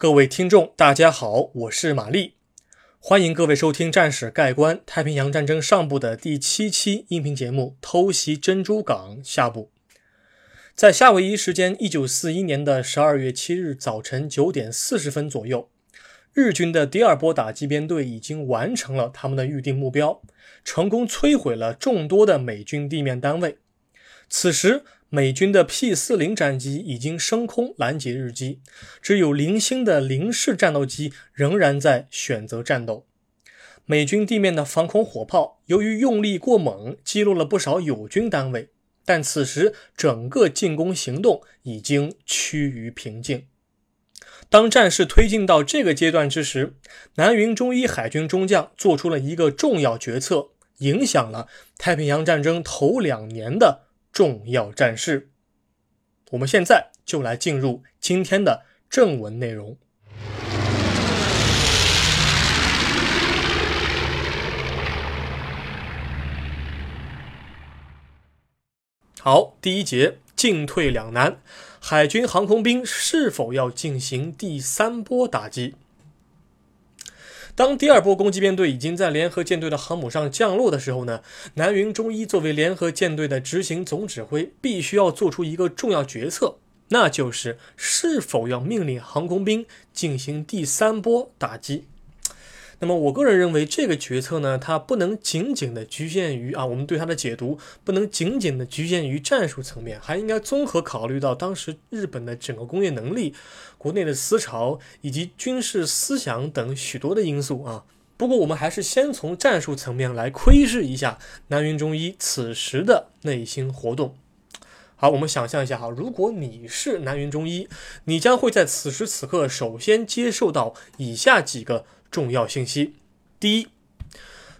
各位听众，大家好，我是玛丽，欢迎各位收听《战史概观：太平洋战争上部》的第七期音频节目《偷袭珍珠港》下部。在夏威夷时间一九四一年的十二月七日早晨九点四十分左右，日军的第二波打击编队已经完成了他们的预定目标，成功摧毁了众多的美军地面单位。此时，美军的 P 四零战机已经升空拦截日机，只有零星的零式战斗机仍然在选择战斗。美军地面的防空火炮由于用力过猛，击落了不少友军单位，但此时整个进攻行动已经趋于平静。当战事推进到这个阶段之时，南云中一海军中将做出了一个重要决策，影响了太平洋战争头两年的。重要战事，我们现在就来进入今天的正文内容。好，第一节进退两难，海军航空兵是否要进行第三波打击？当第二波攻击编队已经在联合舰队的航母上降落的时候呢，南云忠一作为联合舰队的执行总指挥，必须要做出一个重要决策，那就是是否要命令航空兵进行第三波打击。那么，我个人认为这个决策呢，它不能仅仅的局限于啊，我们对它的解读不能仅仅的局限于战术层面，还应该综合考虑到当时日本的整个工业能力、国内的思潮以及军事思想等许多的因素啊。不过，我们还是先从战术层面来窥视一下南云中一此时的内心活动。好，我们想象一下哈，如果你是南云中一，你将会在此时此刻首先接受到以下几个。重要信息：第一，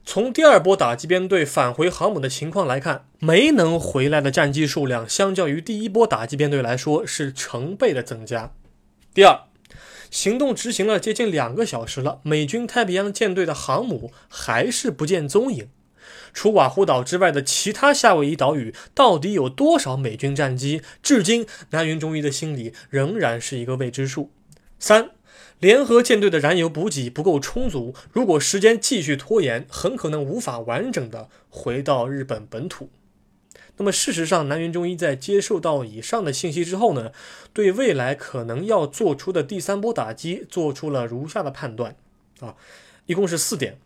从第二波打击编队返回航母的情况来看，没能回来的战机数量，相较于第一波打击编队来说是成倍的增加。第二，行动执行了接近两个小时了，美军太平洋舰队的航母还是不见踪影。除瓦胡岛之外的其他夏威夷岛屿，到底有多少美军战机？至今，南云中一的心里仍然是一个未知数。三。联合舰队的燃油补给不够充足，如果时间继续拖延，很可能无法完整的回到日本本土。那么，事实上，南云中一在接受到以上的信息之后呢，对未来可能要做出的第三波打击做出了如下的判断啊，一共是四点。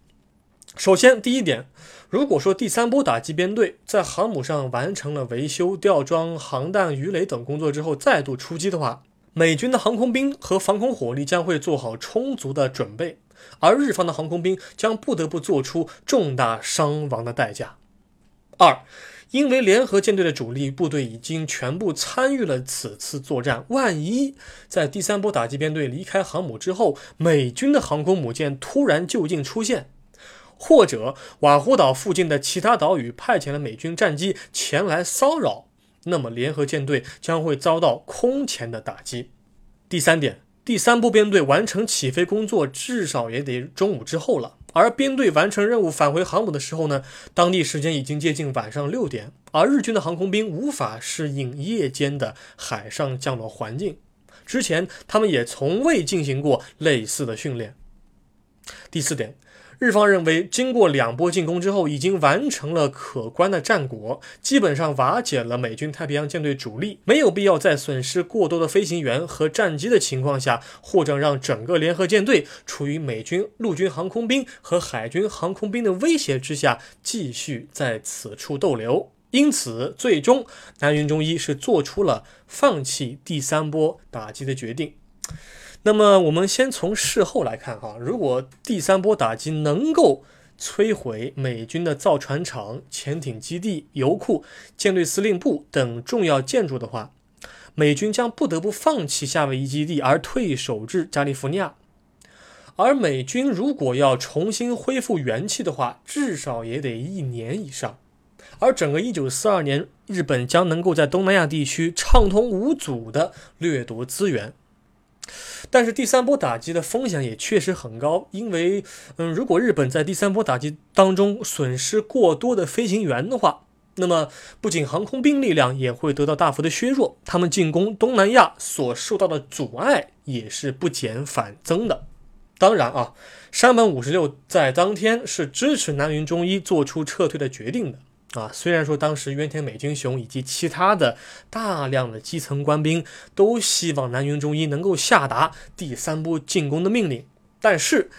首先，第一点，如果说第三波打击编队在航母上完成了维修、吊装、航弹、鱼雷等工作之后，再度出击的话。美军的航空兵和防空火力将会做好充足的准备，而日方的航空兵将不得不做出重大伤亡的代价。二，因为联合舰队的主力部队已经全部参与了此次作战，万一在第三波打击编队离开航母之后，美军的航空母舰突然就近出现，或者瓦胡岛附近的其他岛屿派遣了美军战机前来骚扰。那么，联合舰队将会遭到空前的打击。第三点，第三波编队完成起飞工作，至少也得中午之后了。而编队完成任务返回航母的时候呢，当地时间已经接近晚上六点。而日军的航空兵无法适应夜间的海上降落环境，之前他们也从未进行过类似的训练。第四点。日方认为，经过两波进攻之后，已经完成了可观的战果，基本上瓦解了美军太平洋舰队主力，没有必要在损失过多的飞行员和战机的情况下，或者让整个联合舰队处于美军陆军航空兵和海军航空兵的威胁之下，继续在此处逗留。因此，最终南云中一是做出了放弃第三波打击的决定。那么我们先从事后来看哈，如果第三波打击能够摧毁美军的造船厂、潜艇基地、油库、舰队司令部等重要建筑的话，美军将不得不放弃夏威夷基地而退守至加利福尼亚。而美军如果要重新恢复元气的话，至少也得一年以上。而整个1942年，日本将能够在东南亚地区畅通无阻地掠夺资源。但是第三波打击的风险也确实很高，因为，嗯，如果日本在第三波打击当中损失过多的飞行员的话，那么不仅航空兵力量也会得到大幅的削弱，他们进攻东南亚所受到的阻碍也是不减反增的。当然啊，山本五十六在当天是支持南云忠一做出撤退的决定的。啊，虽然说当时渊田美津雄以及其他的大量的基层官兵都希望南云忠一能够下达第三波进攻的命令，但是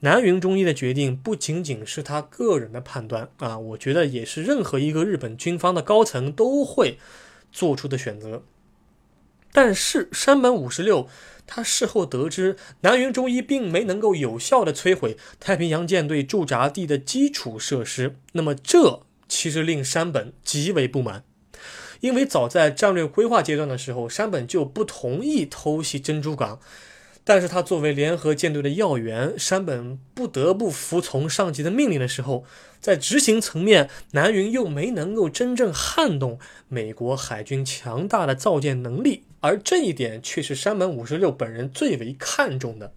南云忠一的决定不仅仅是他个人的判断啊，我觉得也是任何一个日本军方的高层都会做出的选择。但是山本五十六他事后得知南云忠一并没能够有效的摧毁太平洋舰队驻扎地的基础设施，那么这。其实令山本极为不满，因为早在战略规划阶段的时候，山本就不同意偷袭珍珠港。但是他作为联合舰队的要员，山本不得不服从上级的命令的时候，在执行层面，南云又没能够真正撼动美国海军强大的造舰能力，而这一点却是山本五十六本人最为看重的。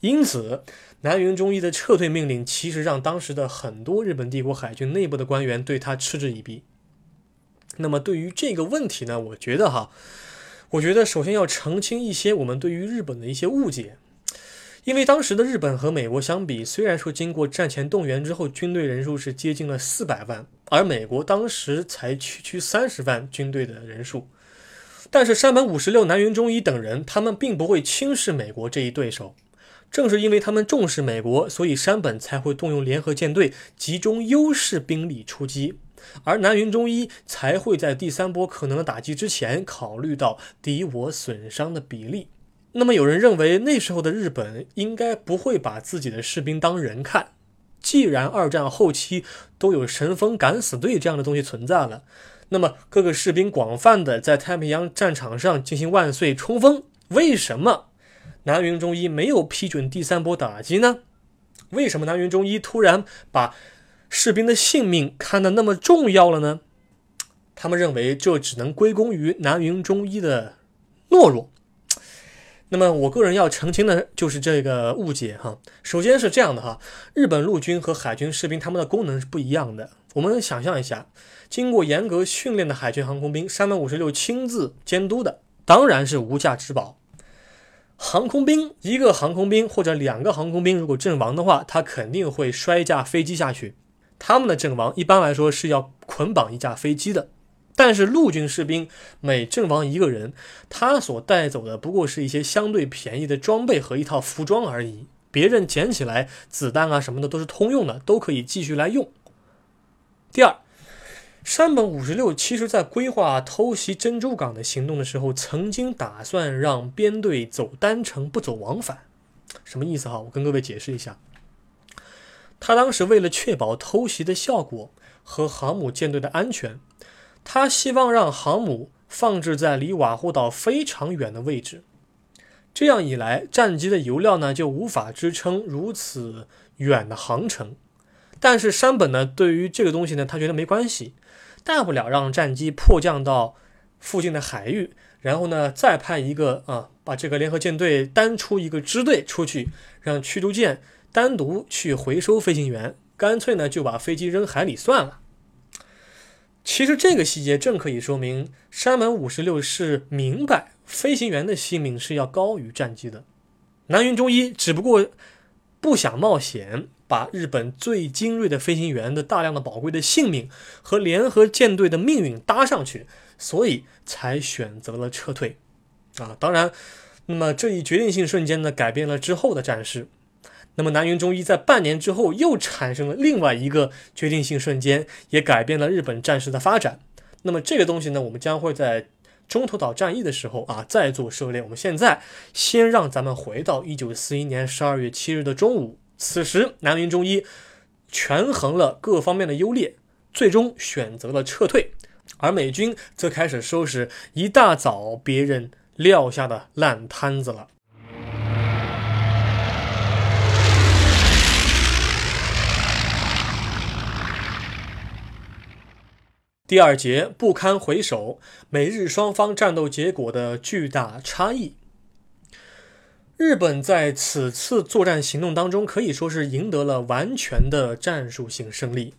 因此，南云忠一的撤退命令其实让当时的很多日本帝国海军内部的官员对他嗤之以鼻。那么，对于这个问题呢，我觉得哈，我觉得首先要澄清一些我们对于日本的一些误解。因为当时的日本和美国相比，虽然说经过战前动员之后，军队人数是接近了四百万，而美国当时才区区三十万军队的人数，但是山本五十六、南云忠一等人，他们并不会轻视美国这一对手。正是因为他们重视美国，所以山本才会动用联合舰队，集中优势兵力出击，而南云忠一才会在第三波可能的打击之前，考虑到敌我损伤的比例。那么，有人认为那时候的日本应该不会把自己的士兵当人看，既然二战后期都有神风敢死队这样的东西存在了，那么各个士兵广泛的在太平洋战场上进行万岁冲锋，为什么？南云忠一没有批准第三波打击呢？为什么南云忠一突然把士兵的性命看得那么重要了呢？他们认为这只能归功于南云忠一的懦弱。那么我个人要澄清的就是这个误解哈。首先是这样的哈，日本陆军和海军士兵他们的功能是不一样的。我们想象一下，经过严格训练的海军航空兵，山本五十六亲自监督的，当然是无价之宝。航空兵一个航空兵或者两个航空兵，如果阵亡的话，他肯定会摔一架飞机下去。他们的阵亡一般来说是要捆绑一架飞机的。但是陆军士兵每阵亡一个人，他所带走的不过是一些相对便宜的装备和一套服装而已。别人捡起来子弹啊什么的都是通用的，都可以继续来用。第二。山本五十六其实在规划偷袭珍珠港的行动的时候，曾经打算让编队走单程不走往返，什么意思哈？我跟各位解释一下。他当时为了确保偷袭的效果和航母舰队的安全，他希望让航母放置在离瓦胡岛非常远的位置，这样一来，战机的油料呢就无法支撑如此远的航程。但是山本呢，对于这个东西呢，他觉得没关系。大不了让战机迫降到附近的海域，然后呢，再派一个啊，把这个联合舰队单出一个支队出去，让驱逐舰单独去回收飞行员，干脆呢就把飞机扔海里算了。其实这个细节正可以说明山本五十六是明白飞行员的性命是要高于战机的。南云忠一只不过不想冒险。把日本最精锐的飞行员的大量的宝贵的性命和联合舰队的命运搭上去，所以才选择了撤退。啊，当然，那么这一决定性瞬间呢，改变了之后的战事。那么南云忠一在半年之后又产生了另外一个决定性瞬间，也改变了日本战事的发展。那么这个东西呢，我们将会在中途岛战役的时候啊再做涉猎。我们现在先让咱们回到一九四一年十二月七日的中午。此时，南云忠一权衡了各方面的优劣，最终选择了撤退，而美军则开始收拾一大早别人撂下的烂摊子了。第二节不堪回首，美日双方战斗结果的巨大差异。日本在此次作战行动当中可以说是赢得了完全的战术性胜利，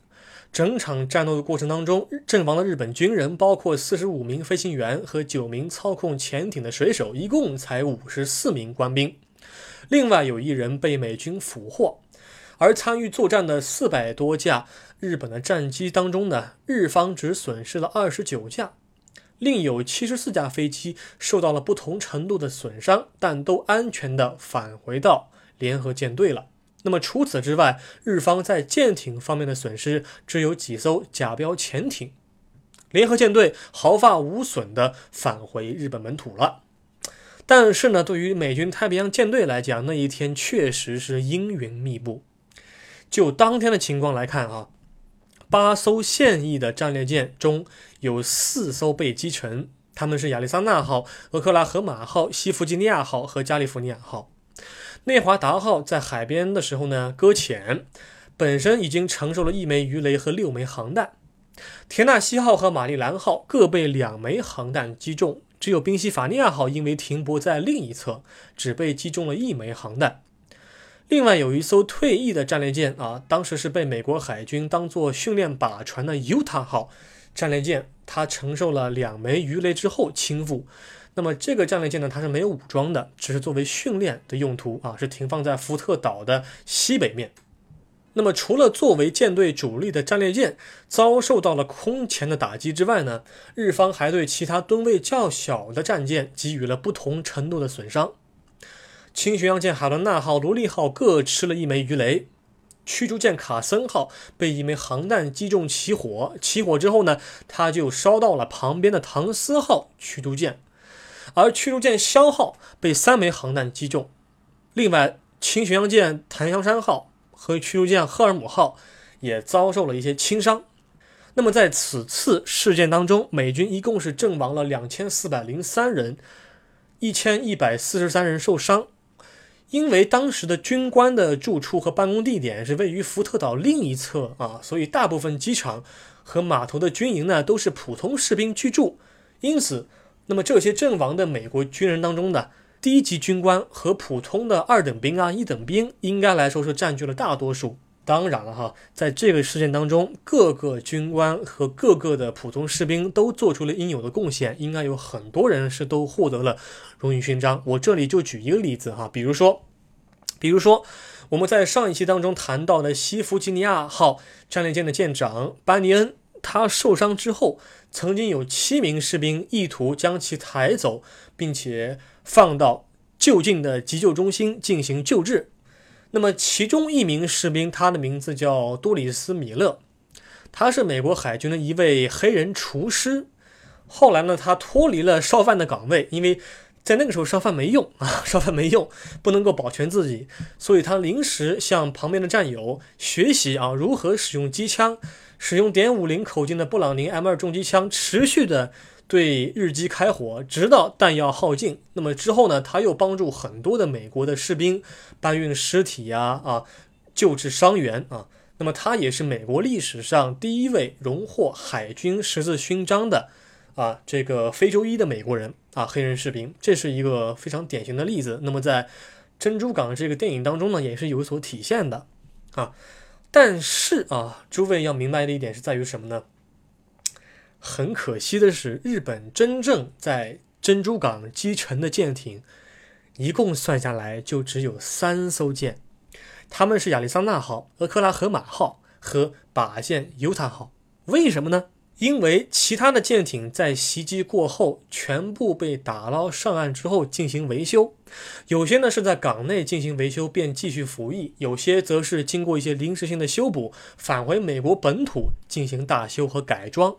整场战斗的过程当中，阵亡的日本军人包括四十五名飞行员和九名操控潜艇的水手，一共才五十四名官兵。另外有一人被美军俘获。而参与作战的四百多架日本的战机当中呢，日方只损失了二十九架，另有七十四架飞机受到了不同程度的损伤，但都安全的返回到联合舰队了。那么除此之外，日方在舰艇方面的损失只有几艘假标潜艇，联合舰队毫发无损地返回日本本土了。但是呢，对于美军太平洋舰队来讲，那一天确实是阴云密布。就当天的情况来看啊，八艘现役的战列舰中有四艘被击沉，他们是亚利桑那号、俄克拉荷马号、西弗吉尼亚号和加利福尼亚号。内华达号在海边的时候呢搁浅，本身已经承受了一枚鱼雷和六枚航弹。田纳西号和玛丽兰号各被两枚航弹击中，只有宾夕法尼亚号因为停泊在另一侧，只被击中了一枚航弹。另外有一艘退役的战列舰啊，当时是被美国海军当做训练靶船的犹他号战列舰，它承受了两枚鱼雷之后倾覆。那么这个战列舰呢，它是没有武装的，只是作为训练的用途啊，是停放在福特岛的西北面。那么除了作为舰队主力的战列舰遭受到了空前的打击之外呢，日方还对其他吨位较小的战舰给予了不同程度的损伤。轻巡洋舰海伦娜号、罗利号各吃了一枚鱼雷，驱逐舰卡森号被一枚航弹击中起火，起火之后呢，它就烧到了旁边的唐斯号驱逐舰。而驱逐舰枭号被三枚航弹击中，另外轻巡洋舰檀香山号和驱逐舰赫尔姆号也遭受了一些轻伤。那么在此次事件当中，美军一共是阵亡了两千四百零三人，一千一百四十三人受伤。因为当时的军官的住处和办公地点是位于福特岛另一侧啊，所以大部分机场和码头的军营呢都是普通士兵居住，因此。那么这些阵亡的美国军人当中呢低级军官和普通的二等兵啊、一等兵，应该来说是占据了大多数。当然了哈，在这个事件当中，各个军官和各个的普通士兵都做出了应有的贡献，应该有很多人是都获得了荣誉勋章。我这里就举一个例子哈，比如说，比如说我们在上一期当中谈到的西弗吉尼亚号战列舰的舰长班尼恩。他受伤之后，曾经有七名士兵意图将其抬走，并且放到就近的急救中心进行救治。那么，其中一名士兵，他的名字叫多里斯·米勒，他是美国海军的一位黑人厨师。后来呢，他脱离了烧饭的岗位，因为在那个时候烧饭没用啊，烧饭没用，不能够保全自己，所以他临时向旁边的战友学习啊，如何使用机枪。使用点五零口径的布朗宁 M 二重机枪，持续的对日机开火，直到弹药耗尽。那么之后呢？他又帮助很多的美国的士兵搬运尸体呀，啊，救治伤员啊。那么他也是美国历史上第一位荣获海军十字勋章的啊，这个非洲裔的美国人啊，黑人士兵，这是一个非常典型的例子。那么在《珍珠港》这个电影当中呢，也是有所体现的啊。但是啊，诸位要明白的一点是在于什么呢？很可惜的是，日本真正在珍珠港击沉的舰艇，一共算下来就只有三艘舰，他们是亚利桑那号、俄克拉荷马号和靶舰犹他号。为什么呢？因为其他的舰艇在袭击过后，全部被打捞上岸之后进行维修，有些呢是在港内进行维修便继续服役，有些则是经过一些临时性的修补，返回美国本土进行大修和改装。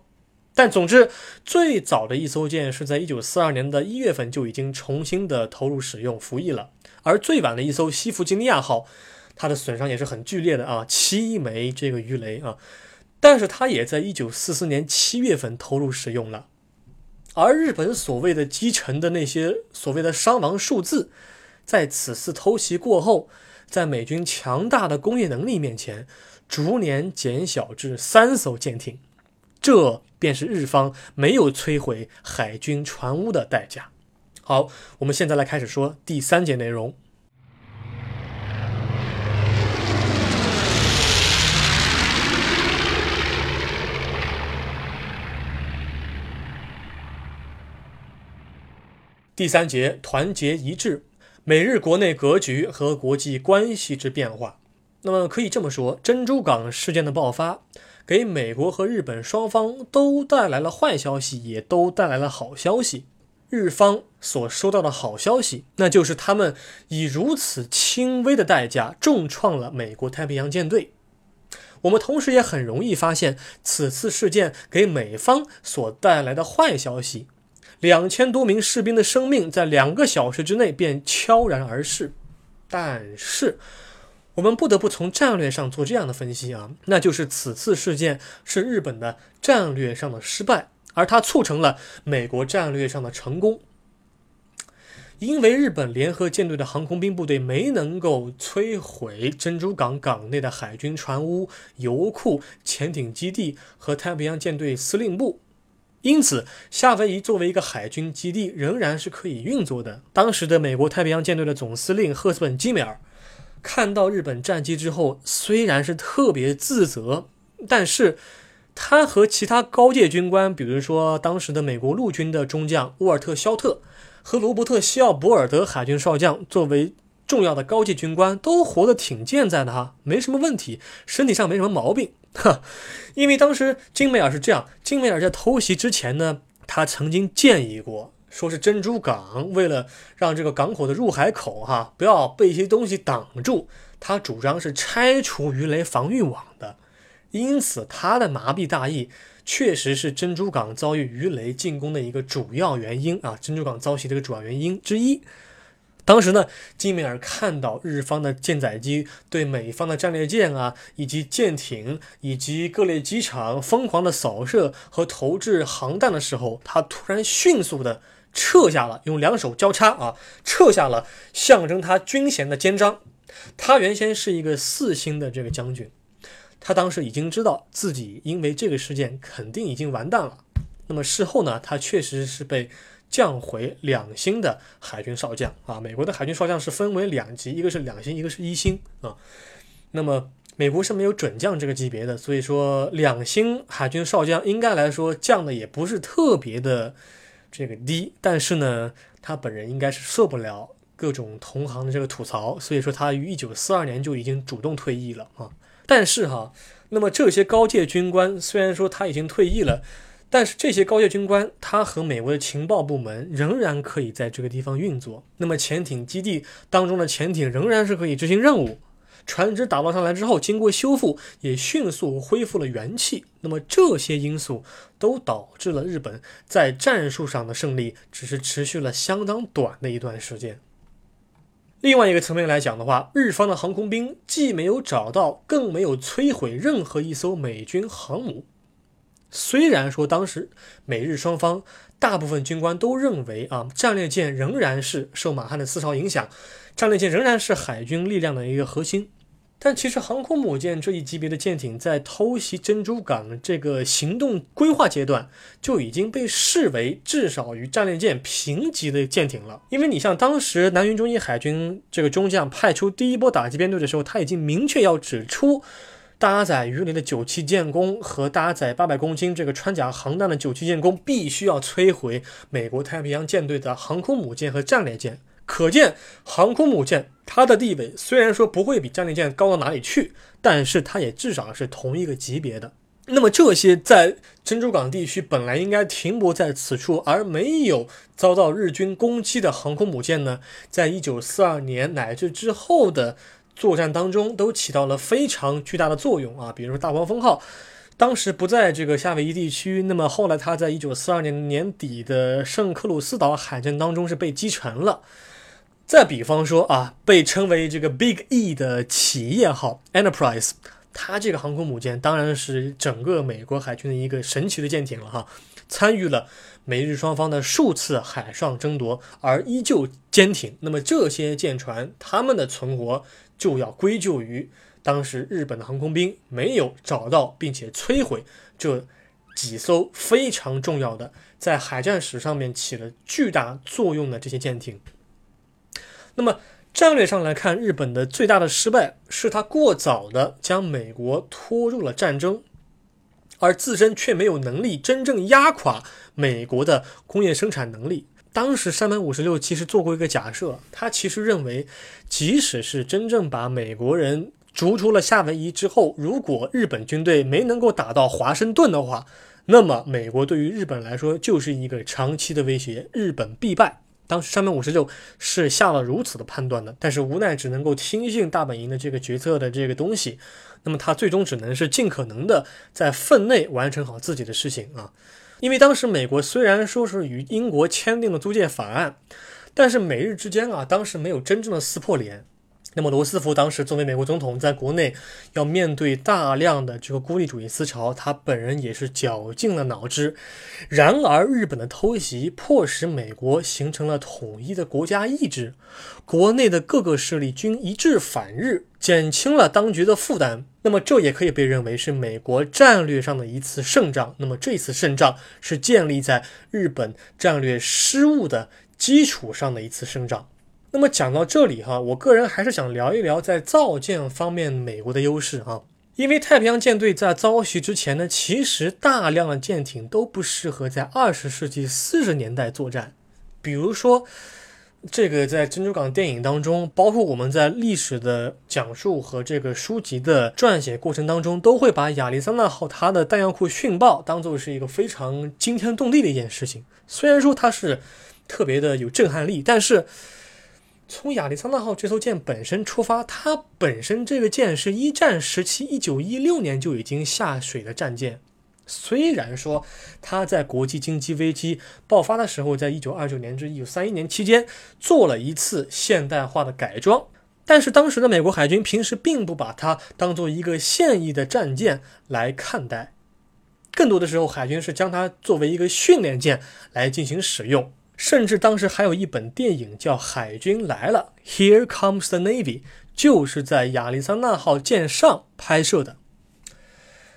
但总之，最早的一艘舰是在一九四二年的一月份就已经重新的投入使用服役了，而最晚的一艘西弗吉尼亚号，它的损伤也是很剧烈的啊，七枚这个鱼雷啊。但是它也在一九四四年七月份投入使用了，而日本所谓的击沉的那些所谓的伤亡数字，在此次偷袭过后，在美军强大的工业能力面前，逐年减小至三艘舰艇，这便是日方没有摧毁海军船坞的代价。好我们现在来开始说第三节内容。第三节团结一致美日国内格局和国际关系之变化。那么可以这么说珍珠港事件的爆发给美国和日本双方都带来了坏消息，也都带来了好消息。日方所收到的好消息，那就是他们以如此轻微的代价重创了美国太平洋舰队。我们同时也很容易发现，此次事件给美方所带来的坏消息。两千多名士兵的生命在两个小时之内便悄然而逝，但是我们不得不从战略上做这样的分析啊，那就是此次事件是日本的战略上的失败，而它促成了美国战略上的成功。因为日本联合舰队的航空兵部队没能够摧毁珍珠港港内的海军船坞、油库、潜艇基地和太平洋舰队司令部。因此，夏威夷作为一个海军基地，仍然是可以运作的。当时的美国太平洋舰队的总司令赫斯本·基米尔看到日本战机之后，虽然是特别自责，但是他和其他高阶军官，比如说当时的美国陆军的中将沃尔特·肖特和罗伯特·西奥博尔德海军少将，作为重要的高级军官，都活得挺健在的哈，没什么问题，身体上没什么毛病。哈，因为当时金梅尔是这样，金梅尔在偷袭之前呢，他曾经建议过，说是珍珠港为了让这个港口的入海口哈不要被一些东西挡住，他主张是拆除鱼雷防御网的，因此他的麻痹大意确实是珍珠港遭遇鱼雷进攻的一个主要原因啊，珍珠港遭袭的一个主要原因之一。当时呢，金梅尔看到日方的舰载机对美方的战列舰啊，以及舰艇以及各类机场疯狂的扫射和投掷航弹的时候，他突然迅速的撤下了，用两手交叉啊，撤下了象征他军衔的肩章。他原先是一个四星的这个将军，他当时已经知道自己因为这个事件肯定已经完蛋了。那么事后呢，他确实是被。降回两星的海军少将啊，美国的海军少将是分为两级，一个是两星，一个是一星啊。那么美国是没有准将这个级别的，所以说两星海军少将应该来说降的也不是特别的这个低，但是呢，他本人应该是受不了各种同行的这个吐槽，所以说他于一九四二年就已经主动退役了啊。但是哈，那么这些高阶军官虽然说他已经退役了。但是这些高阶军官，他和美国的情报部门仍然可以在这个地方运作。那么潜艇基地当中的潜艇仍然是可以执行任务。船只打捞上来之后，经过修复，也迅速恢复了元气。那么这些因素都导致了日本在战术上的胜利，只是持续了相当短的一段时间。另外一个层面来讲的话，日方的航空兵既没有找到，更没有摧毁任何一艘美军航母。虽然说当时美日双方大部分军官都认为啊，战列舰仍然是受马汉的思潮影响，战列舰仍然是海军力量的一个核心，但其实航空母舰这一级别的舰艇在偷袭珍珠港这个行动规划阶段就已经被视为至少与战列舰平级的舰艇了。因为你像当时南云中一海军这个中将派出第一波打击编队的时候，他已经明确要指出。搭载鱼雷的九七舰攻和搭载八百公斤这个穿甲航弹的九七舰攻，必须要摧毁美国太平洋舰队的航空母舰和战列舰。可见，航空母舰它的地位虽然说不会比战列舰高到哪里去，但是它也至少是同一个级别的。那么，这些在珍珠港地区本来应该停泊在此处而没有遭到日军攻击的航空母舰呢，在一九四二年乃至之后的。作战当中都起到了非常巨大的作用啊，比如说大黄蜂号，当时不在这个夏威夷地区，那么后来它在一九四二年年底的圣克鲁斯岛海战当中是被击沉了。再比方说啊，被称为这个 Big E 的企业号 Enterprise，它这个航空母舰当然是整个美国海军的一个神奇的舰艇了哈，参与了美日双方的数次海上争夺而依旧坚挺。那么这些舰船，他们的存活。就要归咎于当时日本的航空兵没有找到并且摧毁这几艘非常重要的在海战史上面起了巨大作用的这些舰艇。那么战略上来看，日本的最大的失败是他过早的将美国拖入了战争，而自身却没有能力真正压垮美国的工业生产能力。当时山本五十六其实做过一个假设，他其实认为，即使是真正把美国人逐出了夏威夷之后，如果日本军队没能够打到华盛顿的话，那么美国对于日本来说就是一个长期的威胁，日本必败。当时山本五十六是下了如此的判断的，但是无奈只能够听信大本营的这个决策的这个东西，那么他最终只能是尽可能的在分内完成好自己的事情啊。因为当时美国虽然说是与英国签订了租借法案，但是美日之间啊，当时没有真正的撕破脸。那么罗斯福当时作为美国总统，在国内要面对大量的这个孤立主义思潮，他本人也是绞尽了脑汁。然而，日本的偷袭迫使美国形成了统一的国家意志，国内的各个势力均一致反日，减轻了当局的负担。那么，这也可以被认为是美国战略上的一次胜仗。那么，这次胜仗是建立在日本战略失误的基础上的一次胜仗。那么讲到这里哈，我个人还是想聊一聊在造舰方面美国的优势哈。因为太平洋舰队在遭袭之前呢，其实大量的舰艇都不适合在二十世纪四十年代作战。比如说，这个在珍珠港电影当中，包括我们在历史的讲述和这个书籍的撰写过程当中，都会把亚利桑那号它的弹药库殉爆当做是一个非常惊天动地的一件事情。虽然说它是特别的有震撼力，但是。从亚利桑那号这艘舰本身出发，它本身这个舰是一战时期一九一六年就已经下水的战舰。虽然说它在国际经济危机爆发的时候，在一九二九年至一九三一年期间做了一次现代化的改装，但是当时的美国海军平时并不把它当做一个现役的战舰来看待，更多的时候海军是将它作为一个训练舰来进行使用。甚至当时还有一本电影叫《海军来了》，Here Comes the Navy，就是在亚利桑那号舰上拍摄的。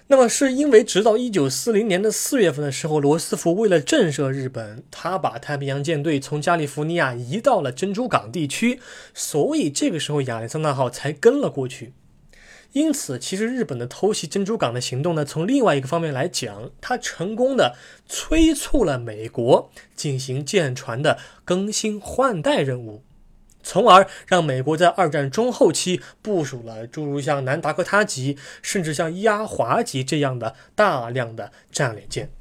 那么是因为直到一九四零年的四月份的时候，罗斯福为了震慑日本，他把太平洋舰队从加利福尼亚移到了珍珠港地区，所以这个时候亚利桑那号才跟了过去。因此，其实日本的偷袭珍珠港的行动呢，从另外一个方面来讲，它成功的催促了美国进行舰船的更新换代任务，从而让美国在二战中后期部署了诸如像南达科他级，甚至像伊阿华级这样的大量的战列舰。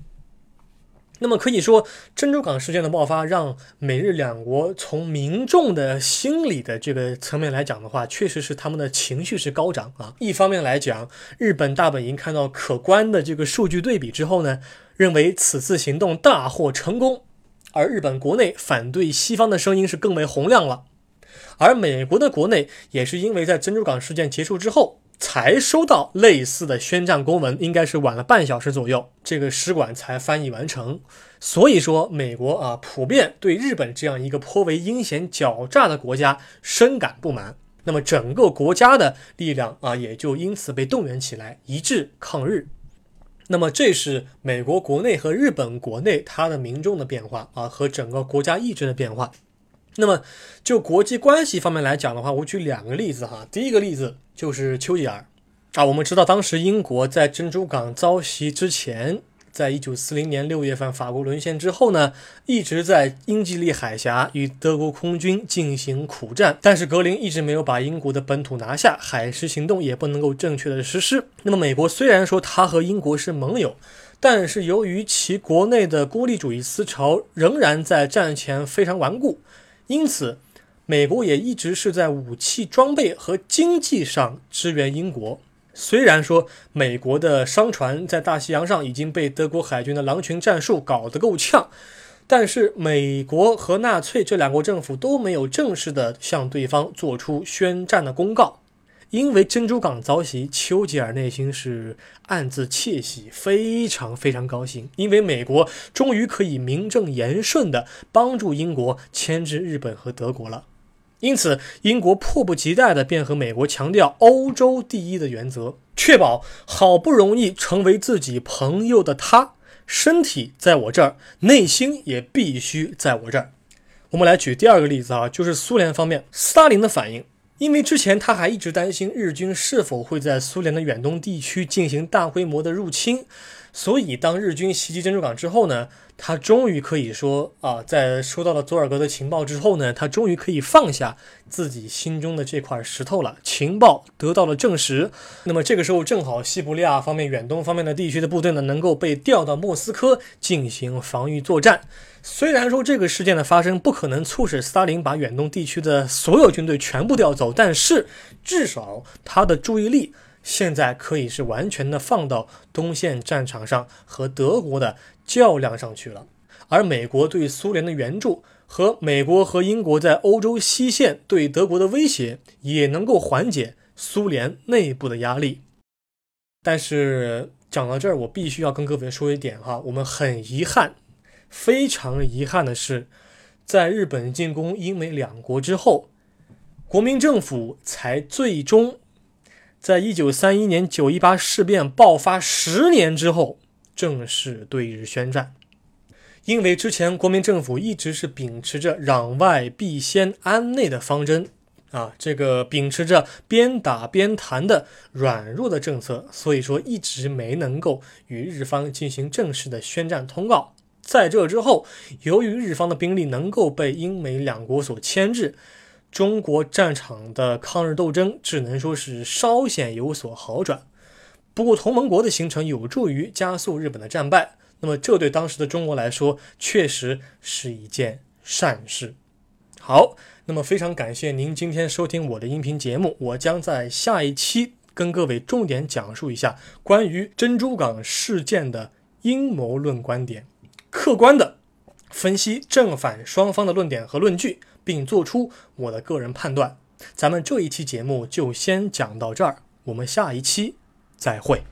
那么可以说，珍珠港事件的爆发，让美日两国从民众的心理的这个层面来讲的话，确实是他们的情绪是高涨啊。一方面来讲，日本大本营看到可观的这个数据对比之后呢，认为此次行动大获成功；而日本国内反对西方的声音是更为洪亮了。而美国的国内也是因为在珍珠港事件结束之后。才收到类似的宣战公文，应该是晚了半小时左右，这个使馆才翻译完成。所以说，美国啊，普遍对日本这样一个颇为阴险狡诈的国家深感不满。那么，整个国家的力量啊，也就因此被动员起来，一致抗日。那么，这是美国国内和日本国内它的民众的变化啊，和整个国家意志的变化。那么，就国际关系方面来讲的话，我举两个例子哈。第一个例子就是丘吉尔啊，我们知道当时英国在珍珠港遭袭之前，在一九四零年六月份法国沦陷之后呢，一直在英吉利海峡与德国空军进行苦战，但是格林一直没有把英国的本土拿下，海狮行动也不能够正确的实施。那么，美国虽然说他和英国是盟友，但是由于其国内的孤立主义思潮仍然在战前非常顽固。因此，美国也一直是在武器装备和经济上支援英国。虽然说美国的商船在大西洋上已经被德国海军的狼群战术搞得够呛，但是美国和纳粹这两国政府都没有正式的向对方做出宣战的公告。因为珍珠港遭袭，丘吉尔内心是暗自窃喜，非常非常高兴。因为美国终于可以名正言顺地帮助英国牵制日本和德国了。因此，英国迫不及待地便和美国强调“欧洲第一”的原则，确保好不容易成为自己朋友的他，身体在我这儿，内心也必须在我这儿。我们来举第二个例子啊，就是苏联方面，斯大林的反应。因为之前他还一直担心日军是否会在苏联的远东地区进行大规模的入侵，所以当日军袭击珍珠港之后呢，他终于可以说啊，在收到了佐尔格的情报之后呢，他终于可以放下自己心中的这块石头了。情报得到了证实，那么这个时候正好西伯利亚方面、远东方面的地区的部队呢，能够被调到莫斯科进行防御作战。虽然说这个事件的发生不可能促使斯大林把远东地区的所有军队全部调走，但是至少他的注意力现在可以是完全的放到东线战场上和德国的较量上去了。而美国对苏联的援助和美国和英国在欧洲西线对德国的威胁，也能够缓解苏联内部的压力。但是讲到这儿，我必须要跟各位说一点哈，我们很遗憾。非常遗憾的是，在日本进攻英美两国之后，国民政府才最终在一九三一年九一八事变爆发十年之后正式对日宣战。因为之前国民政府一直是秉持着攘外必先安内的方针啊，这个秉持着边打边谈的软弱的政策，所以说一直没能够与日方进行正式的宣战通告。在这之后，由于日方的兵力能够被英美两国所牵制，中国战场的抗日斗争只能说是稍显有所好转。不过，同盟国的形成有助于加速日本的战败，那么这对当时的中国来说确实是一件善事。好，那么非常感谢您今天收听我的音频节目，我将在下一期跟各位重点讲述一下关于珍珠港事件的阴谋论观点。客观的分析正反双方的论点和论据，并做出我的个人判断。咱们这一期节目就先讲到这儿，我们下一期再会。